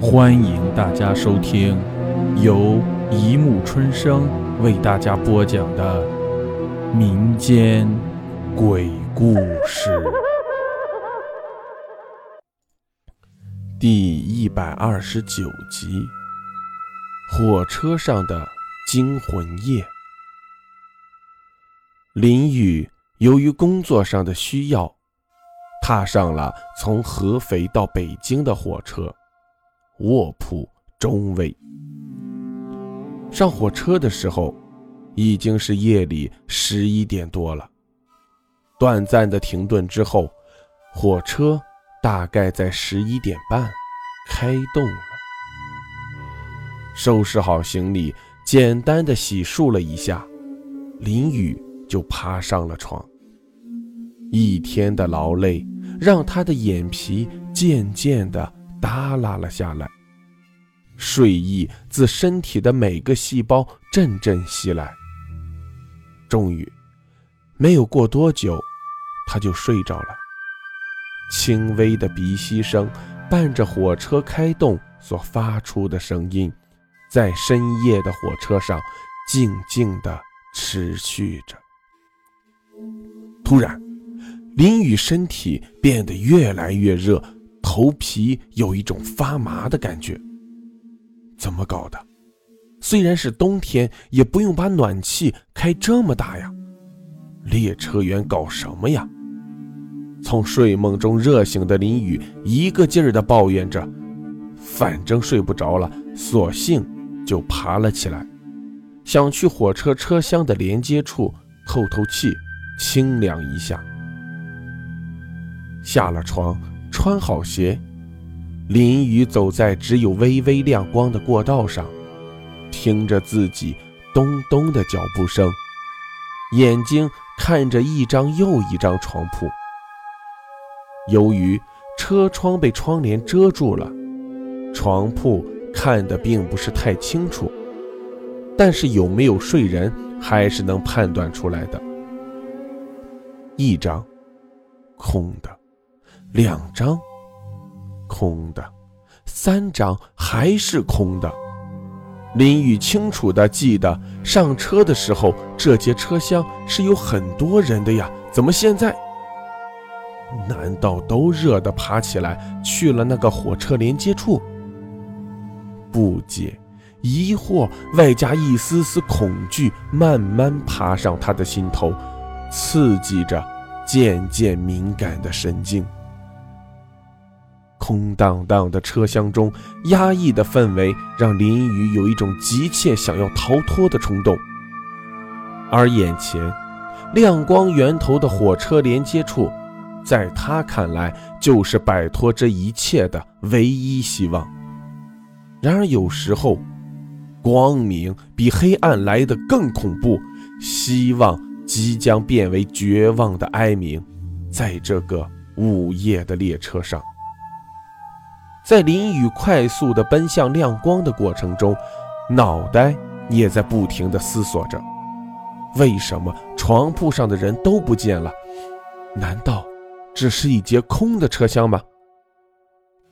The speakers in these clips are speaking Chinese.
欢迎大家收听由一木春生为大家播讲的民间鬼故事第一百二十九集：火车上的惊魂夜。林雨由于工作上的需要，踏上了从合肥到北京的火车。卧铺中位。上火车的时候，已经是夜里十一点多了。短暂的停顿之后，火车大概在十一点半开动了。收拾好行李，简单的洗漱了一下，林雨就爬上了床。一天的劳累让他的眼皮渐渐的。耷拉了下来，睡意自身体的每个细胞阵阵袭来。终于，没有过多久，他就睡着了。轻微的鼻息声伴着火车开动所发出的声音，在深夜的火车上静静的持续着。突然，林雨身体变得越来越热。头皮有一种发麻的感觉，怎么搞的？虽然是冬天，也不用把暖气开这么大呀！列车员搞什么呀？从睡梦中热醒的林雨一个劲儿地抱怨着，反正睡不着了，索性就爬了起来，想去火车车厢的连接处透透气，清凉一下。下了床。穿好鞋，林雨走在只有微微亮光的过道上，听着自己咚咚的脚步声，眼睛看着一张又一张床铺。由于车窗被窗帘遮住了，床铺看得并不是太清楚，但是有没有睡人还是能判断出来的。一张，空的。两张，空的；三张还是空的。林雨清楚地记得，上车的时候这节车厢是有很多人的呀。怎么现在？难道都热得爬起来去了那个火车连接处？不解、疑惑，外加一丝丝恐惧，慢慢爬上他的心头，刺激着渐渐敏感的神经。空荡荡的车厢中，压抑的氛围让林雨有一种急切想要逃脱的冲动。而眼前亮光源头的火车连接处，在他看来就是摆脱这一切的唯一希望。然而有时候，光明比黑暗来得更恐怖，希望即将变为绝望的哀鸣，在这个午夜的列车上。在林雨快速地奔向亮光的过程中，脑袋也在不停地思索着：为什么床铺上的人都不见了？难道只是一节空的车厢吗？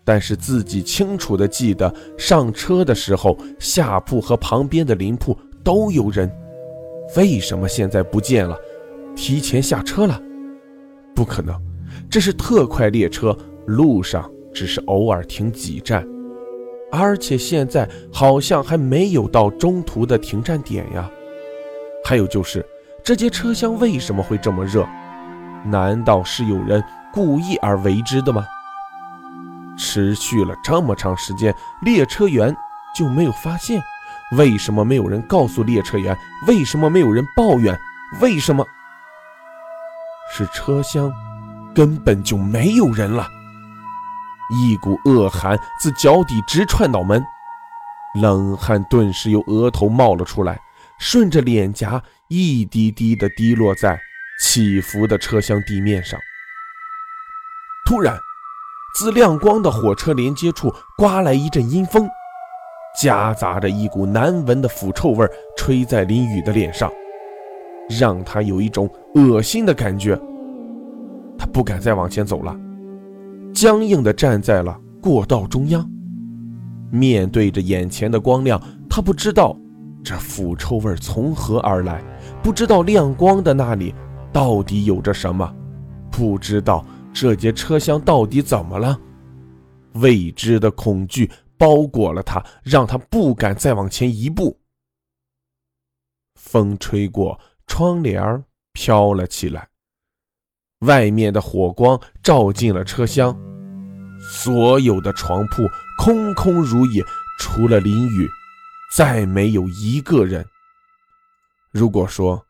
但是自己清楚地记得，上车的时候下铺和旁边的邻铺都有人，为什么现在不见了？提前下车了？不可能，这是特快列车，路上。只是偶尔停几站，而且现在好像还没有到中途的停站点呀。还有就是，这节车厢为什么会这么热？难道是有人故意而为之的吗？持续了这么长时间，列车员就没有发现？为什么没有人告诉列车员？为什么没有人抱怨？为什么？是车厢根本就没有人了。一股恶寒自脚底直窜脑门，冷汗顿时由额头冒了出来，顺着脸颊一滴滴地滴落在起伏的车厢地面上。突然，自亮光的火车连接处刮来一阵阴风，夹杂着一股难闻的腐臭味，吹在林雨的脸上，让他有一种恶心的感觉。他不敢再往前走了。僵硬地站在了过道中央，面对着眼前的光亮，他不知道这腐臭味从何而来，不知道亮光的那里到底有着什么，不知道这节车厢到底怎么了。未知的恐惧包裹了他，让他不敢再往前一步。风吹过，窗帘飘了起来，外面的火光照进了车厢。所有的床铺空空如也，除了林雨，再没有一个人。如果说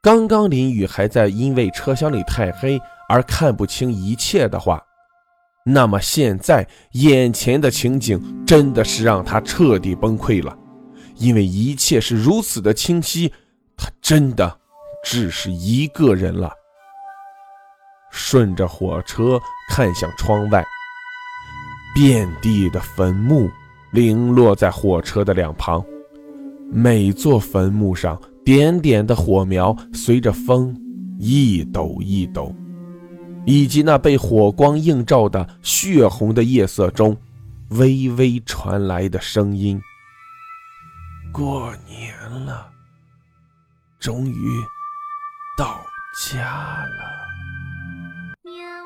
刚刚林雨还在因为车厢里太黑而看不清一切的话，那么现在眼前的情景真的是让他彻底崩溃了，因为一切是如此的清晰，他真的只是一个人了。顺着火车看向窗外。遍地的坟墓零落在火车的两旁，每座坟墓上点点的火苗随着风一抖一抖，以及那被火光映照的血红的夜色中，微微传来的声音：“过年了，终于到家了。”